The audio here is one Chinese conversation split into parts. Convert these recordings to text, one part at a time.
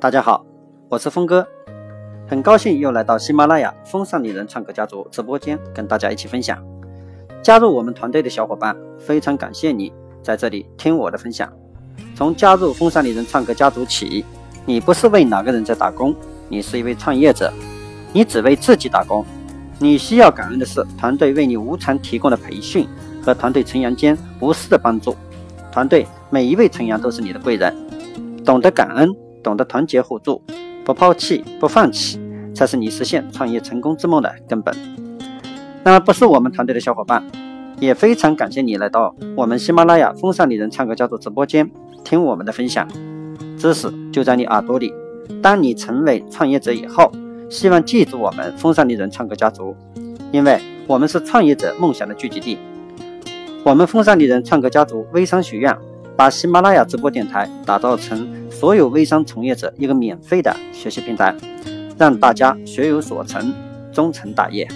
大家好，我是峰哥，很高兴又来到喜马拉雅风尚丽人唱歌家族直播间，跟大家一起分享。加入我们团队的小伙伴，非常感谢你在这里听我的分享。从加入风尚丽人唱歌家族起，你不是为哪个人在打工，你是一位创业者，你只为自己打工。你需要感恩的是团队为你无偿提供的培训和团队成员间无私的帮助。团队每一位成员都是你的贵人，懂得感恩，懂得团结互助，不抛弃不放弃，才是你实现创业成功之梦的根本。那么，不是我们团队的小伙伴，也非常感谢你来到我们喜马拉雅风尚丽人唱歌家族直播间听我们的分享，知识就在你耳朵里。当你成为创业者以后，希望记住我们风尚丽人唱歌家族，因为我们是创业者梦想的聚集地。我们风尚丽人唱歌家族微商学院把喜马拉雅直播电台打造成所有微商从业者一个免费的学习平台，让大家学有所成，终成大业。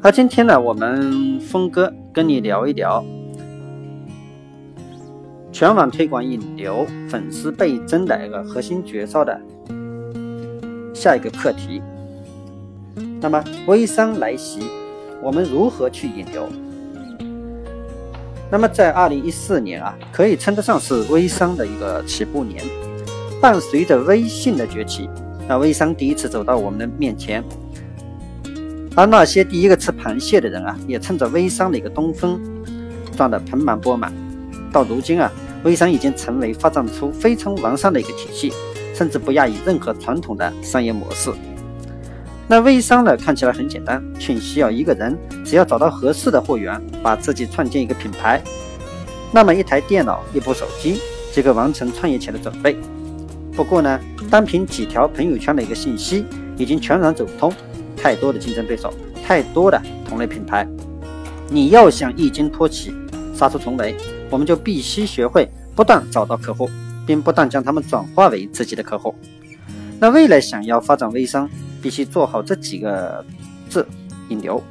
而今天呢，我们峰哥跟你聊一聊全网推广引流、粉丝倍增的一个核心绝招的下一个课题。那么微商来袭。我们如何去引流？那么在二零一四年啊，可以称得上是微商的一个起步年。伴随着微信的崛起，那微商第一次走到我们的面前。而那些第一个吃螃蟹的人啊，也趁着微商的一个东风，赚得盆满钵满。到如今啊，微商已经成为发展出非常完善的一个体系，甚至不亚于任何传统的商业模式。那微商呢，看起来很简单，却需要一个人，只要找到合适的货源，把自己创建一个品牌，那么一台电脑、一部手机即可完成创业前的准备。不过呢，单凭几条朋友圈的一个信息，已经全然走不通。太多的竞争对手，太多的同类品牌，你要想一经托起、杀出重围，我们就必须学会不断找到客户，并不断将他们转化为自己的客户。那未来想要发展微商，必须做好这几个字：引流。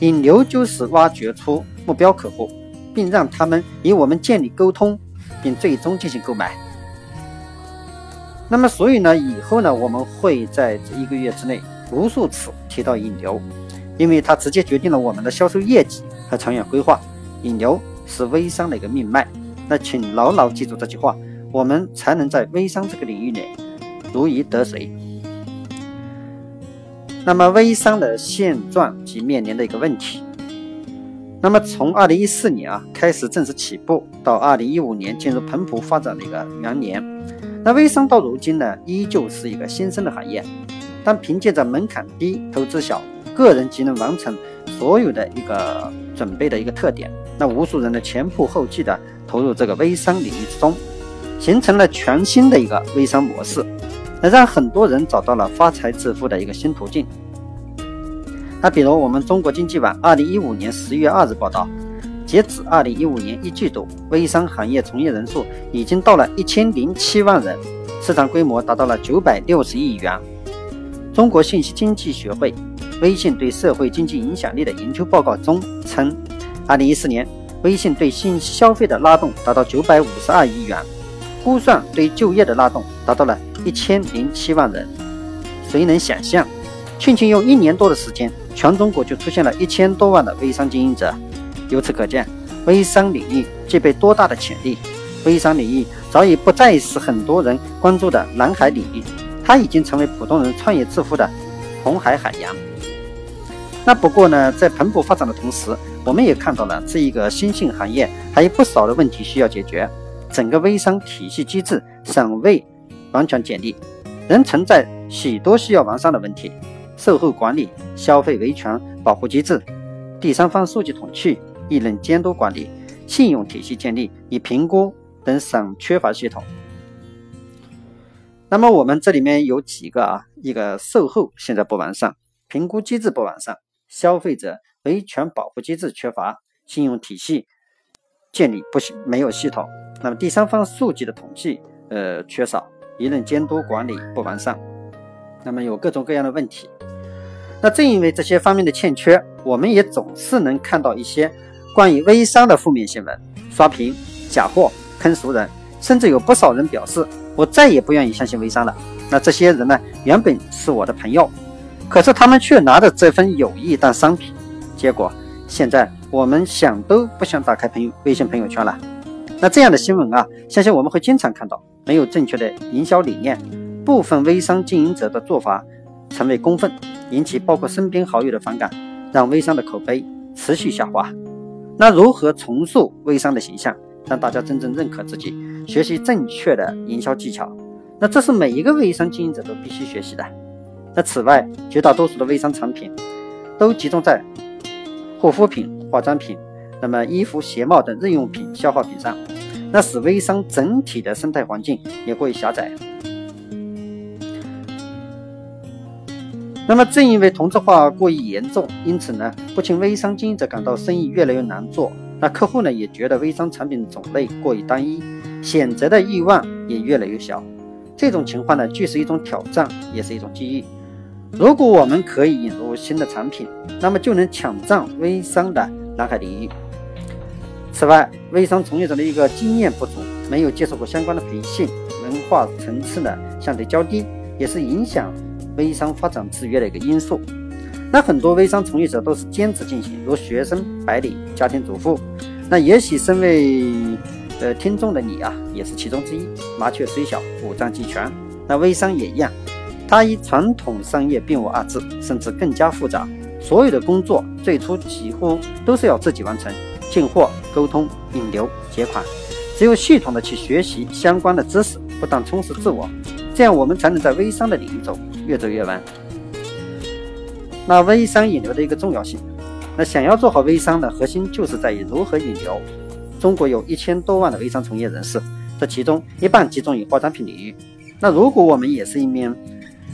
引流就是挖掘出目标客户，并让他们与我们建立沟通，并最终进行购买。那么，所以呢，以后呢，我们会在这一个月之内无数次提到引流，因为它直接决定了我们的销售业绩和长远规划。引流是微商的一个命脉。那请牢牢记住这句话，我们才能在微商这个领域里。如鱼得水。那么微商的现状及面临的一个问题。那么从二零一四年啊开始正式起步，到二零一五年进入蓬勃发展的一个元年，那微商到如今呢依旧是一个新生的行业。但凭借着门槛低、投资小、个人即能完成所有的一个准备的一个特点，那无数人的前仆后继的投入这个微商领域之中，形成了全新的一个微商模式。那让很多人找到了发财致富的一个新途径。那比如我们中国经济网二零一五年十月二日报道，截止二零一五年一季度，微商行业从业人数已经到了一千零七万人，市场规模达到了九百六十亿元。中国信息经济学会微信对社会经济影响力的研究报告中称，二零一四年微信对信息消费的拉动达到九百五十二亿元，估算对就业的拉动达到了。一千零七万人，谁能想象，仅仅用一年多的时间，全中国就出现了一千多万的微商经营者？由此可见，微商领域具备多大的潜力。微商领域早已不再是很多人关注的蓝海领域，它已经成为普通人创业致富的红海海洋。那不过呢，在蓬勃发展的同时，我们也看到了这一个新兴行业还有不少的问题需要解决，整个微商体系机制尚未。完全建立，仍存在许多需要完善的问题：售后管理、消费维权保护机制、第三方数据统计、艺人监督管理、信用体系建立与评估等省缺乏系统。那么我们这里面有几个啊？一个售后现在不完善，评估机制不完善，消费者维权保护机制缺乏，信用体系建立不没有系统。那么第三方数据的统计呃缺少。舆论监督管理不完善，那么有各种各样的问题。那正因为这些方面的欠缺，我们也总是能看到一些关于微商的负面新闻，刷屏、假货、坑熟人，甚至有不少人表示我再也不愿意相信微商了。那这些人呢，原本是我的朋友，可是他们却拿着这份友谊当商品，结果现在我们想都不想打开朋友微信朋友圈了。那这样的新闻啊，相信我们会经常看到。没有正确的营销理念，部分微商经营者的做法成为公愤，引起包括身边好友的反感，让微商的口碑持续下滑。那如何重塑微商的形象，让大家真正认可自己，学习正确的营销技巧？那这是每一个微商经营者都必须学习的。那此外，绝大多数的微商产品都集中在护肤品、化妆品，那么衣服、鞋帽等日用品、消耗品上。那使微商整体的生态环境也过于狭窄。那么正因为同质化过于严重，因此呢，不仅微商经营者感到生意越来越难做，那客户呢也觉得微商产品种类过于单一，选择的欲望也越来越小。这种情况呢，既是一种挑战，也是一种机遇。如果我们可以引入新的产品，那么就能抢占微商的蓝海领域。此外，微商从业者的一个经验不足，没有接受过相关的培训，文化层次呢相对较低，也是影响微商发展制约的一个因素。那很多微商从业者都是兼职进行，如学生、白领、家庭主妇。那也许身为呃听众的你啊，也是其中之一。麻雀虽小，五脏俱全。那微商也一样，它与传统商业并无二致，甚至更加复杂。所有的工作最初几乎都是要自己完成。进货、沟通、引流、结款，只有系统的去学习相关的知识，不断充实自我，这样我们才能在微商的领域中越走越稳。那微商引流的一个重要性，那想要做好微商的核心就是在于如何引流。中国有一千多万的微商从业人士，这其中一半集中于化妆品领域。那如果我们也是一名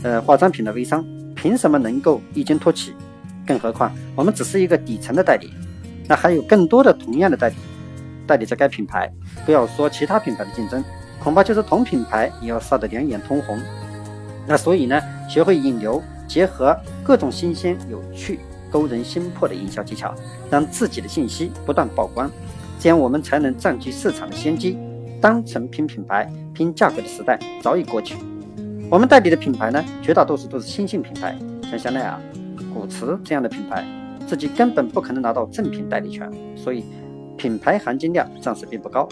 呃化妆品的微商，凭什么能够异军突起？更何况我们只是一个底层的代理。那还有更多的同样的代理，代理着该品牌，不要说其他品牌的竞争，恐怕就是同品牌也要杀得两眼通红。那所以呢，学会引流，结合各种新鲜、有趣、勾人心魄的营销技巧，让自己的信息不断曝光，这样我们才能占据市场的先机。单纯拼品牌、拼价格的时代早已过去。我们代理的品牌呢，绝大多数都是新兴品牌，像香奈儿、古驰这样的品牌。自己根本不可能拿到正品代理权，所以品牌含金量暂时并不高。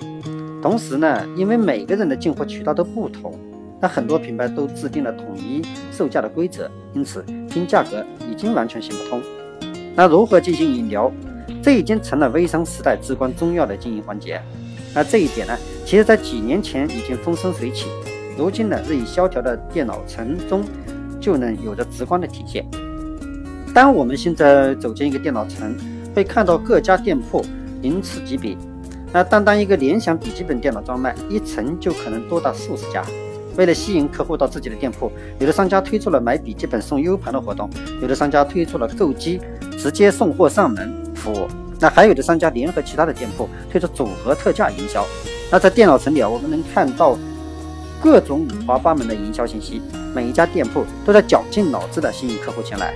同时呢，因为每个人的进货渠道都不同，那很多品牌都制定了统一售价的规则，因此拼价格已经完全行不通。那如何进行引流？这已经成了微商时代至关重要的经营环节。那这一点呢，其实在几年前已经风生水起，如今呢，日益萧条的电脑城中就能有着直观的体现。当我们现在走进一个电脑城，会看到各家店铺鳞次栉比。那单单一个联想笔记本电脑专卖，一层就可能多达数十家。为了吸引客户到自己的店铺，有的商家推出了买笔记本送 U 盘的活动，有的商家推出了购机直接送货上门服务。那还有的商家联合其他的店铺推出组合特价营销。那在电脑城里啊，我们能看到各种五花八门的营销信息，每一家店铺都在绞尽脑汁的吸引客户前来。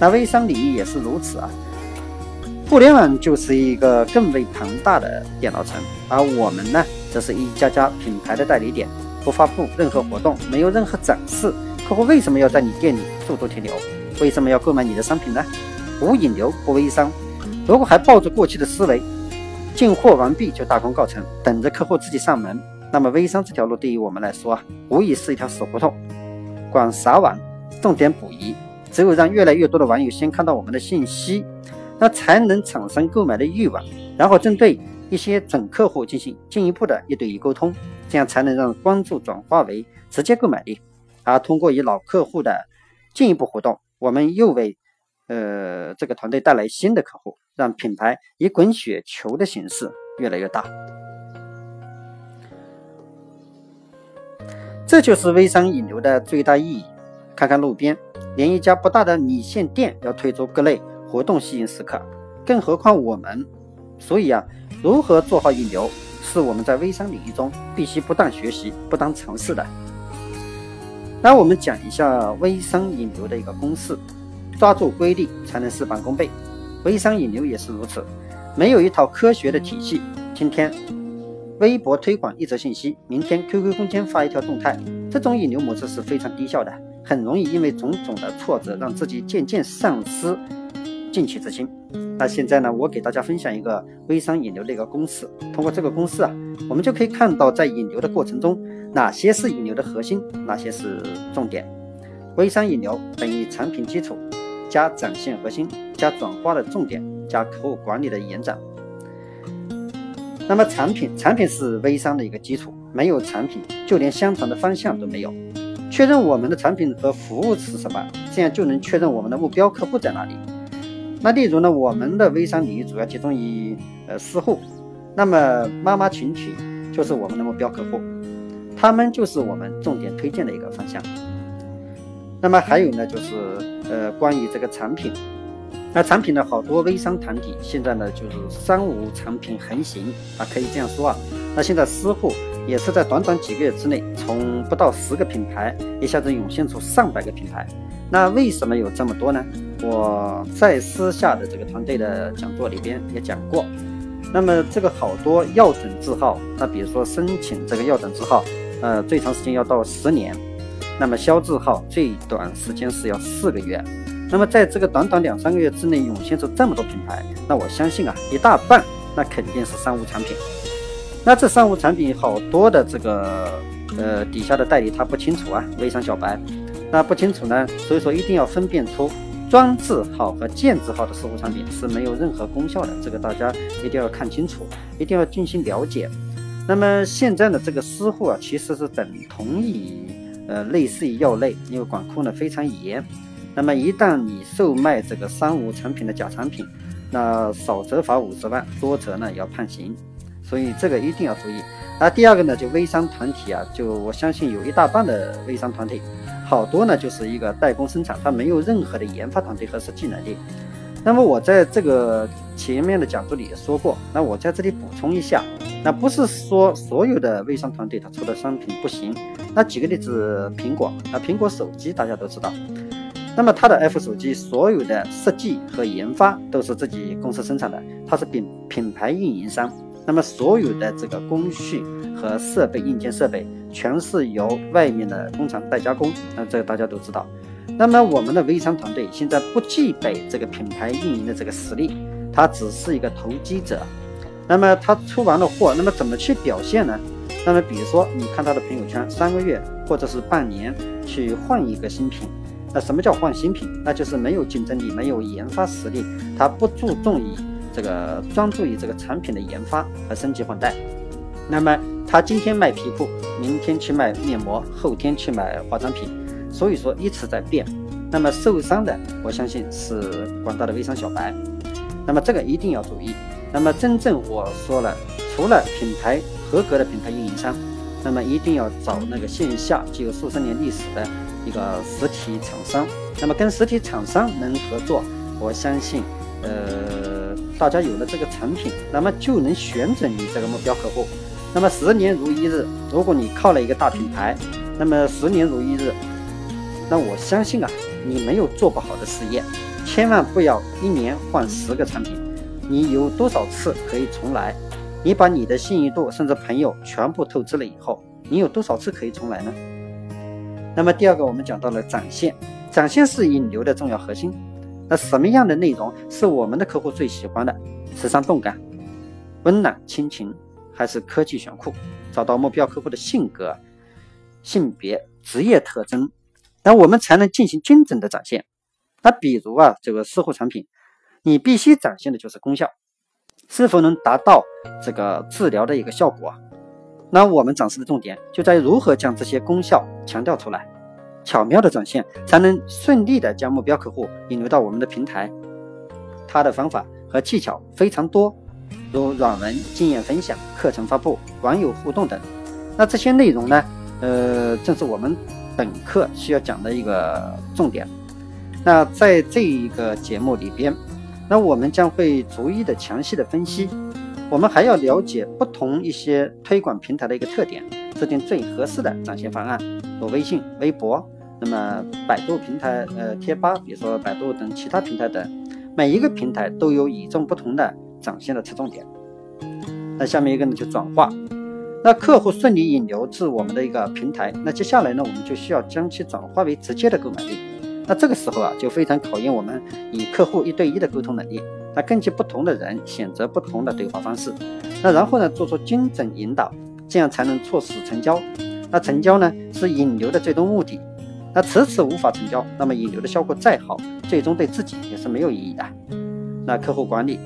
那微商领域也是如此啊，互联网就是一个更为庞大的电脑城，而我们呢，则是一家家品牌的代理点，不发布任何活动，没有任何展示，客户为什么要在你店里驻足停留？为什么要购买你的商品呢？无引流不微商。如果还抱着过去的思维，进货完毕就大功告成，等着客户自己上门，那么微商这条路对于我们来说啊，无疑是一条死胡同。广撒网，重点捕鱼。只有让越来越多的网友先看到我们的信息，那才能产生购买的欲望，然后针对一些准客户进行进一步的一对一沟通，这样才能让关注转化为直接购买力。而通过与老客户的进一步互动，我们又为呃这个团队带来新的客户，让品牌以滚雪球的形式越来越大。这就是微商引流的最大意义。看看路边。连一家不大的米线店要推出各类活动吸引食客，更何况我们。所以啊，如何做好引流，是我们在微商领域中必须不断学习、不断尝试的。那我们讲一下微商引流的一个公式：抓住规律，才能事半功倍。微商引流也是如此，没有一套科学的体系，今天微博推广一则信息，明天 QQ 空间发一条动态，这种引流模式是非常低效的，很容易因为种种的挫折，让自己渐渐丧失进取之心。那现在呢，我给大家分享一个微商引流的一个公式，通过这个公式啊，我们就可以看到在引流的过程中，哪些是引流的核心，哪些是重点。微商引流等于产品基础加展现核心加转化的重点加客户管理的延展。那么产品，产品是微商的一个基础，没有产品，就连相同的方向都没有。确认我们的产品和服务是什么，这样就能确认我们的目标客户在哪里。那例如呢，我们的微商领域主要集中于呃私户，那么妈妈群体就是我们的目标客户，他们就是我们重点推荐的一个方向。那么还有呢，就是呃关于这个产品，那产品呢，好多微商团体现在呢就是三无产品横行啊，可以这样说啊。那现在私户也是在短短几个月之内，从不到十个品牌一下子涌现出上百个品牌。那为什么有这么多呢？我在私下的这个团队的讲座里边也讲过。那么这个好多药准字号，那比如说申请这个药准字号，呃，最长时间要到十年。那么销字号最短时间是要四个月，那么在这个短短两三个月之内涌现出这么多品牌，那我相信啊，一大半那肯定是三无产品。那这三无产品好多的这个呃底下的代理他不清楚啊，微商小白，那不清楚呢，所以说一定要分辨出专字号和建字号的私户产品是没有任何功效的，这个大家一定要看清楚，一定要进行了解。那么现在的这个私户啊，其实是等同于。呃，类似于药类，因为管控呢非常严。那么一旦你售卖这个三无产品的假产品，那少则罚五十万，多则呢要判刑。所以这个一定要注意。那第二个呢，就微商团体啊，就我相信有一大半的微商团体，好多呢就是一个代工生产，它没有任何的研发团队和实际能力。那么我在这个前面的讲座里也说过，那我在这里补充一下，那不是说所有的微商团队他出的商品不行。那举个例子，苹果，那苹果手机大家都知道，那么它的 F 手机所有的设计和研发都是自己公司生产的，它是品品牌运营商，那么所有的这个工序和设备硬件设备全是由外面的工厂代加工，那这个大家都知道。那么我们的微商团队现在不具备这个品牌运营的这个实力，它只是一个投机者。那么他出完了货，那么怎么去表现呢？那么比如说，你看他的朋友圈，三个月或者是半年去换一个新品，那什么叫换新品？那就是没有竞争力，没有研发实力，他不注重于这个专注于这个产品的研发和升级换代。那么他今天卖皮裤，明天去卖面膜，后天去买化妆品。所以说一直在变，那么受伤的我相信是广大的微商小白，那么这个一定要注意。那么真正我说了，除了品牌合格的品牌运营商，那么一定要找那个线下具有数十年历史的一个实体厂商。那么跟实体厂商能合作，我相信，呃，大家有了这个产品，那么就能选准你这个目标客户。那么十年如一日，如果你靠了一个大品牌，那么十年如一日。那我相信啊，你没有做不好的事业，千万不要一年换十个产品。你有多少次可以重来？你把你的信誉度甚至朋友全部透支了以后，你有多少次可以重来呢？那么第二个，我们讲到了展现，展现是引流的重要核心。那什么样的内容是我们的客户最喜欢的？时尚动感、温暖亲情，还是科技炫酷？找到目标客户的性格、性别、职业特征。那我们才能进行精准的展现。那比如啊，这个私护产品，你必须展现的就是功效，是否能达到这个治疗的一个效果？那我们展示的重点就在于如何将这些功效强调出来，巧妙的展现，才能顺利的将目标客户引流到我们的平台。它的方法和技巧非常多，如软文、经验分享、课程发布、网友互动等。那这些内容呢，呃，正是我们。本课需要讲的一个重点，那在这一个节目里边，那我们将会逐一的详细的分析，我们还要了解不同一些推广平台的一个特点，制定最合适的展现方案，如微信、微博，那么百度平台、呃贴吧，比如说百度等其他平台等，每一个平台都有与众不同的展现的侧重点。那下面一个呢，就转化。那客户顺利引流至我们的一个平台，那接下来呢，我们就需要将其转化为直接的购买力。那这个时候啊，就非常考验我们与客户一对一的沟通能力。那根据不同的人选择不同的对话方式，那然后呢，做出精准引导，这样才能促使成交。那成交呢，是引流的最终目的。那迟迟无法成交，那么引流的效果再好，最终对自己也是没有意义的。那客户管理，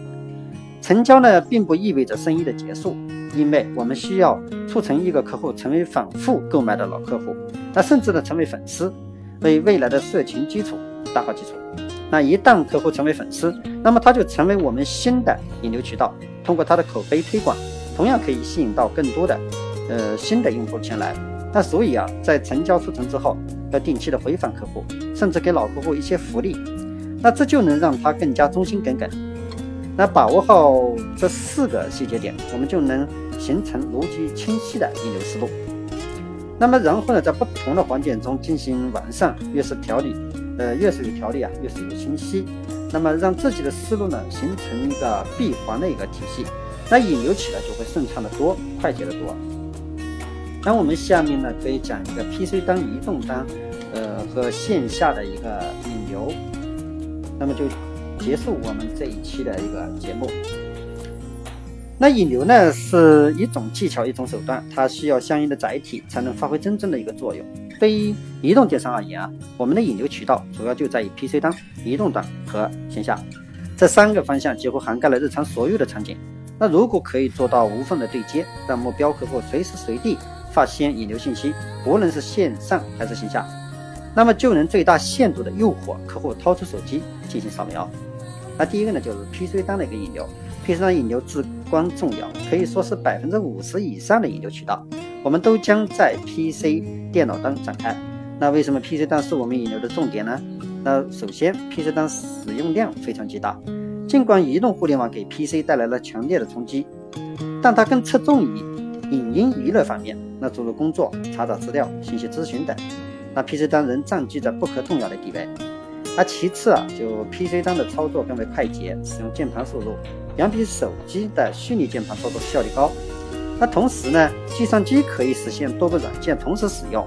成交呢，并不意味着生意的结束。因为我们需要促成一个客户成为反复购买的老客户，那甚至呢成为粉丝，为未来的社群基础打好基础。那一旦客户成为粉丝，那么他就成为我们新的引流渠道。通过他的口碑推广，同样可以吸引到更多的呃新的用户前来。那所以啊，在成交促成之后，要定期的回访客户，甚至给老客户一些福利，那这就能让他更加忠心耿耿。那把握好这四个细节点，我们就能。形成逻辑清晰的引流思路，那么然后呢，在不同的环节中进行完善，越是条理，呃，越是有条理啊，越是有清晰。那么让自己的思路呢，形成一个闭环的一个体系，那引流起来就会顺畅的多，快捷的多。那我们下面呢，可以讲一个 PC 端、移动端，呃，和线下的一个引流，那么就结束我们这一期的一个节目。那引流呢是一种技巧，一种手段，它需要相应的载体才能发挥真正的一个作用。对于移动电商而言啊，我们的引流渠道主要就在于 PC 端、移动端和线下这三个方向，几乎涵盖了日常所有的场景。那如果可以做到无缝的对接，让目标客户随时随地发现引流信息，无论是线上还是线下，那么就能最大限度的诱惑客户掏出手机进行扫描。那第一个呢，就是 PC 端的一个引流。PC 端引流至关重要，可以说是百分之五十以上的引流渠道，我们都将在 PC 电脑端展开。那为什么 PC 端是我们引流的重点呢？那首先，PC 端使用量非常巨大，尽管移动互联网给 PC 带来了强烈的冲击，但它更侧重于影音娱乐方面，那诸如工作、查找资料、信息咨询等，那 PC 端仍占据着不可动摇的地位。那其次啊，就 PC 端的操作更为快捷，使用键盘输入远比手机的虚拟键盘操作效率高。那同时呢，计算机可以实现多个软件同时使用，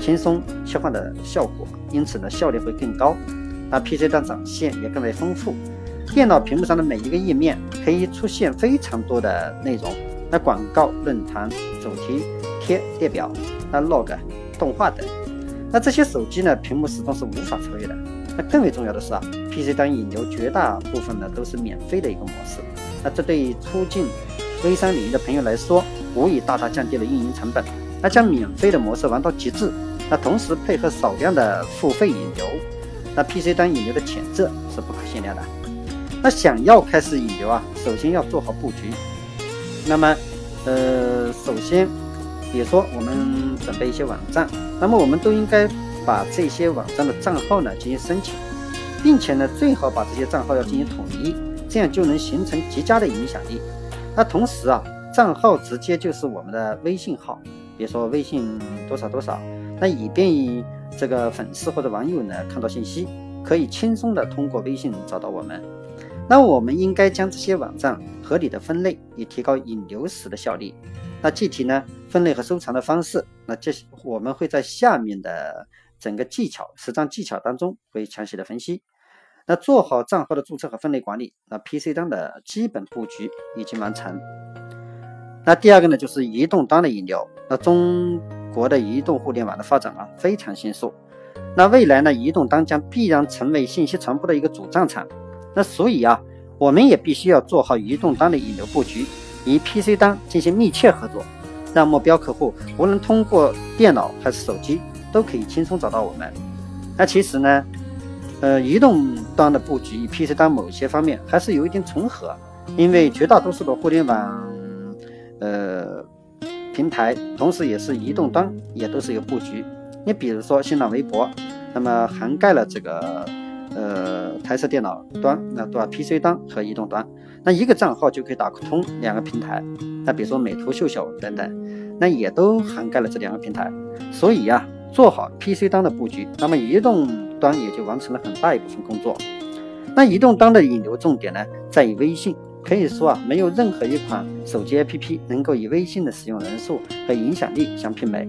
轻松切换的效果，因此呢，效率会更高。那 PC 端展现也更为丰富，电脑屏幕上的每一个页面可以出现非常多的内容，那广告、论坛、主题贴、列表、那 log、动画等。那这些手机呢，屏幕始终是无法超越的。那更为重要的是啊，PC 端引流绝大部分呢都是免费的一个模式。那这对于出境微商领域的朋友来说，无疑大大降低了运营成本。那将免费的模式玩到极致，那同时配合少量的付费引流，那 PC 端引流的潜质是不可限量的。那想要开始引流啊，首先要做好布局。那么，呃，首先，比如说我们准备一些网站，那么我们都应该。把这些网站的账号呢进行申请，并且呢最好把这些账号要进行统一，这样就能形成极佳的影响力。那同时啊，账号直接就是我们的微信号，比如说微信多少多少，那以便于这个粉丝或者网友呢看到信息，可以轻松的通过微信找到我们。那我们应该将这些网站合理的分类，以提高引流时的效率。那具体呢分类和收藏的方式，那这我们会在下面的。整个技巧实战技巧当中会详细的分析。那做好账号的注册和分类管理，那 PC 端的基本布局已经完成。那第二个呢，就是移动端的引流。那中国的移动互联网的发展啊非常迅速。那未来呢，移动端将必然成为信息传播的一个主战场。那所以啊，我们也必须要做好移动端的引流布局，与 PC 端进行密切合作，让目标客户无论通过电脑还是手机。都可以轻松找到我们。那其实呢，呃，移动端的布局与 PC 端某些方面还是有一定重合，因为绝大多数的互联网呃平台，同时也是移动端也都是有布局。你比如说新浪微博，那么涵盖了这个呃台式电脑端，那对吧？PC 端和移动端，那一个账号就可以打通两个平台。那比如说美图秀秀等等，那也都涵盖了这两个平台。所以呀。做好 PC 端的布局，那么移动端也就完成了很大一部分工作。那移动端的引流重点呢，在于微信，可以说啊，没有任何一款手机 APP 能够与微信的使用人数和影响力相媲美。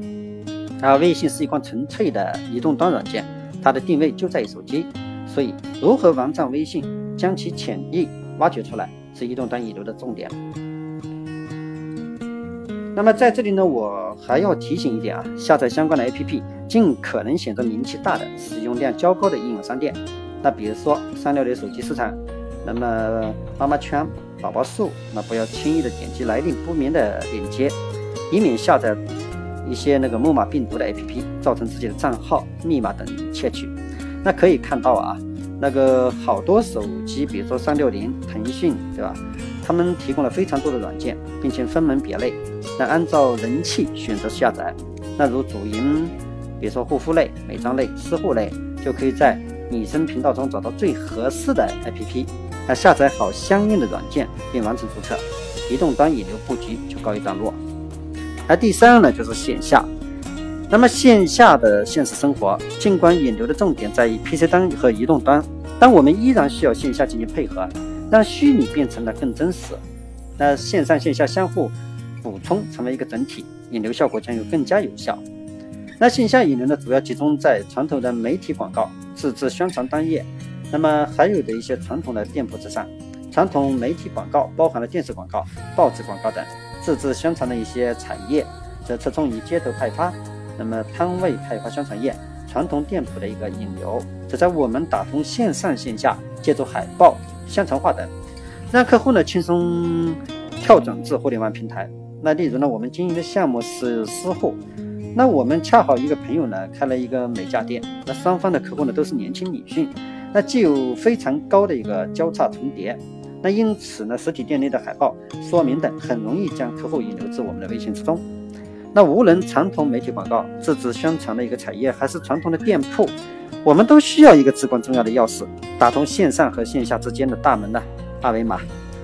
而微信是一款纯粹的移动端软件，它的定位就在于手机，所以如何玩转微信，将其潜力挖掘出来，是移动端引流的重点。那么在这里呢，我还要提醒一点啊，下载相关的 APP，尽可能选择名气大的、使用量较高的应用商店。那比如说三六零手机市场，那么妈妈圈、宝宝树，那不要轻易的点击来历不明的链接，以免下载一些那个木马病毒的 APP，造成自己的账号、密码等窃取。那可以看到啊，那个好多手机，比如说三六零、腾讯，对吧？他们提供了非常多的软件，并且分门别类。那按照人气选择下载，那如主营，比如说护肤类、美妆类、私护类，就可以在女生频道中找到最合适的 APP，那下载好相应的软件并完成注册，移动端引流布局就告一段落。而第三个呢，就是线下。那么线下的现实生活，尽管引流的重点在于 PC 端和移动端，但我们依然需要线下进行配合，让虚拟变成了更真实。那线上线下相互。补充成为一个整体，引流效果将有更加有效。那线下引流呢，主要集中在传统的媒体广告、自制宣传单页，那么还有的一些传统的店铺之上。传统媒体广告包含了电视广告、报纸广告等，自制宣传的一些产业则侧重于街头派发，那么摊位开发宣传页。传统店铺的一个引流，则在我们打通线上线下，借助海报、宣传画等，让客户呢轻松跳转至互联网平台。那例如呢，我们经营的项目是私货，那我们恰好一个朋友呢开了一个美甲店，那双方的客户呢都是年轻女性，那既有非常高的一个交叉重叠，那因此呢，实体店内的海报说明等很容易将客户引流至我们的微信之中。那无论传统媒体广告、自制宣传的一个产业，还是传统的店铺，我们都需要一个至关重要的钥匙，打通线上和线下之间的大门的二维码。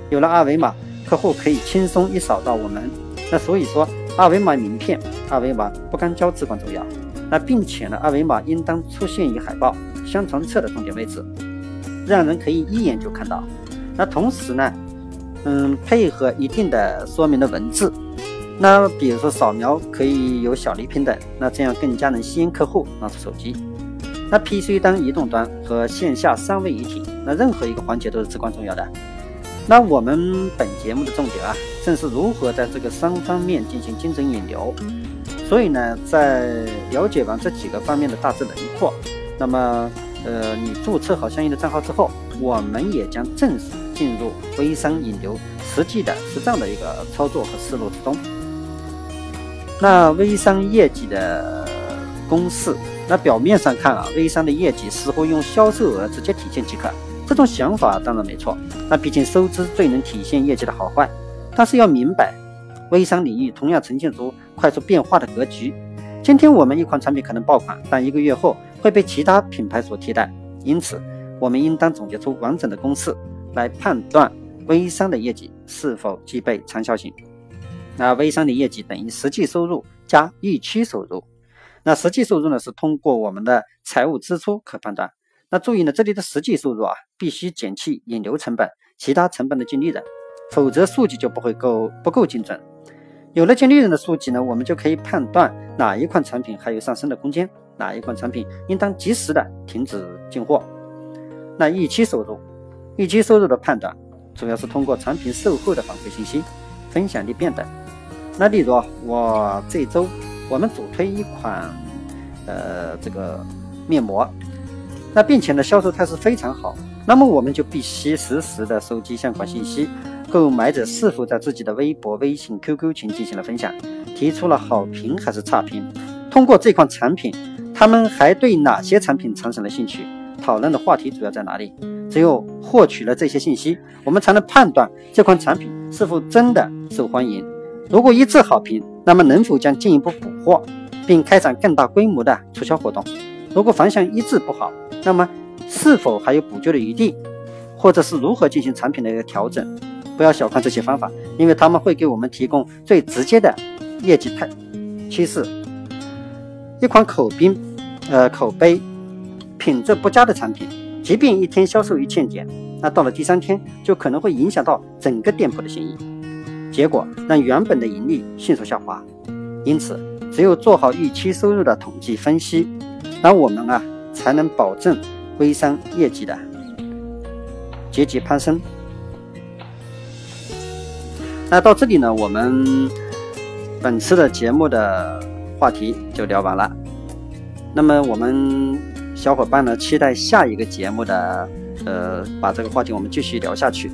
有了二维码，客户可以轻松一扫到我们。那所以说，二维码名片、二维码不干胶至关重要。那并且呢，二维码应当出现于海报、宣传册的重点位置，让人可以一眼就看到。那同时呢，嗯，配合一定的说明的文字。那比如说扫描可以有小礼品等，那这样更加能吸引客户拿出手机。那 PC 端、移动端和线下三位一体，那任何一个环节都是至关重要的。那我们本节目的重点啊，正是如何在这个三方面进行精准引流。所以呢，在了解完这几个方面的大致轮廓，那么，呃，你注册好相应的账号之后，我们也将正式进入微商引流实际的实战的一个操作和思路之中。那微商业绩的公式，那表面上看啊，微商的业绩似乎用销售额直接体现即可。这种想法当然没错，那毕竟收支最能体现业绩的好坏。但是要明白，微商领域同样呈现出快速变化的格局。今天我们一款产品可能爆款，但一个月后会被其他品牌所替代。因此，我们应当总结出完整的公式来判断微商的业绩是否具备长效性。那微商的业绩等于实际收入加预期收入。那实际收入呢，是通过我们的财务支出可判断。那注意呢，这里的实际收入啊，必须减去引流成本、其他成本的净利润，否则数据就不会够不够精准。有了净利润的数据呢，我们就可以判断哪一款产品还有上升的空间，哪一款产品应当及时的停止进货。那预期收入，预期收入的判断主要是通过产品售后的反馈信息、分享率变等。那例如我这周我们主推一款呃这个面膜。那并且呢，销售态势非常好，那么我们就必须实时的收集相关信息，购买者是否在自己的微博、微信、QQ 群进行了分享，提出了好评还是差评？通过这款产品，他们还对哪些产品产生了兴趣？讨论的话题主要在哪里？只有获取了这些信息，我们才能判断这款产品是否真的受欢迎。如果一致好评，那么能否将进一步补货，并开展更大规模的促销活动？如果反响一致不好，那么是否还有补救的余地，或者是如何进行产品的一个调整？不要小看这些方法，因为他们会给我们提供最直接的业绩态趋势。一款口碑呃口碑品质不佳的产品，即便一天销售一千件，那到了第三天就可能会影响到整个店铺的生意，结果让原本的盈利迅速下滑。因此，只有做好预期收入的统计分析，那我们啊才能保证微商业绩的节节攀升。那到这里呢，我们本次的节目的话题就聊完了。那么我们小伙伴呢，期待下一个节目的，呃，把这个话题我们继续聊下去。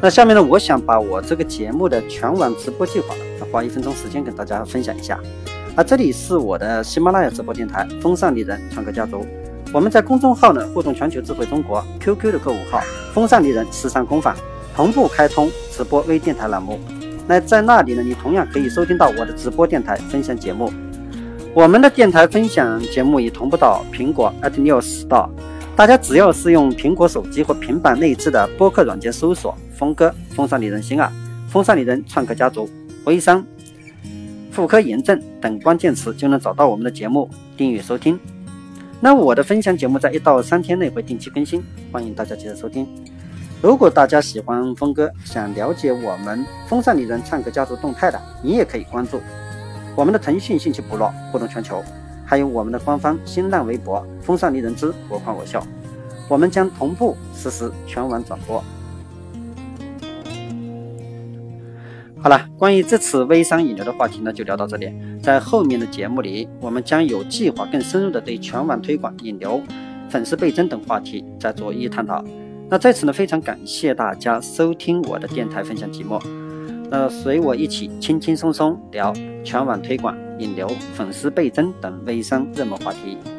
那下面呢，我想把我这个节目的全网直播计划，花一分钟时间跟大家分享一下。啊，这里是我的喜马拉雅直播电台“风尚丽人创客家族”，我们在公众号呢互动全球智慧中国，QQ 的客户号“风尚丽人时尚工坊”。同步开通直播微电台栏目，那在那里呢，你同样可以收听到我的直播电台分享节目。我们的电台分享节目已同步到苹果 iTunes Store，大家只要是用苹果手机或平板内置的播客软件搜索“峰哥”“风尚丽人心啊”“风尚丽人创客家族”“微商”“妇科炎症”等关键词，就能找到我们的节目，订阅收听。那我的分享节目在一到三天内会定期更新，欢迎大家接着收听。如果大家喜欢峰哥，想了解我们风尚丽人创客家族动态的，你也可以关注我们的腾讯信息部落互动全球，还有我们的官方新浪微博风尚丽人之我夸我笑，我们将同步实时全网转播。好了，关于这次微商引流的话题呢，就聊到这里。在后面的节目里，我们将有计划更深入的对全网推广、引流、粉丝倍增等话题再做一探讨。那在此呢，非常感谢大家收听我的电台分享节目。那随我一起轻轻松松聊全网推广、引流、粉丝倍增等微商热门话题。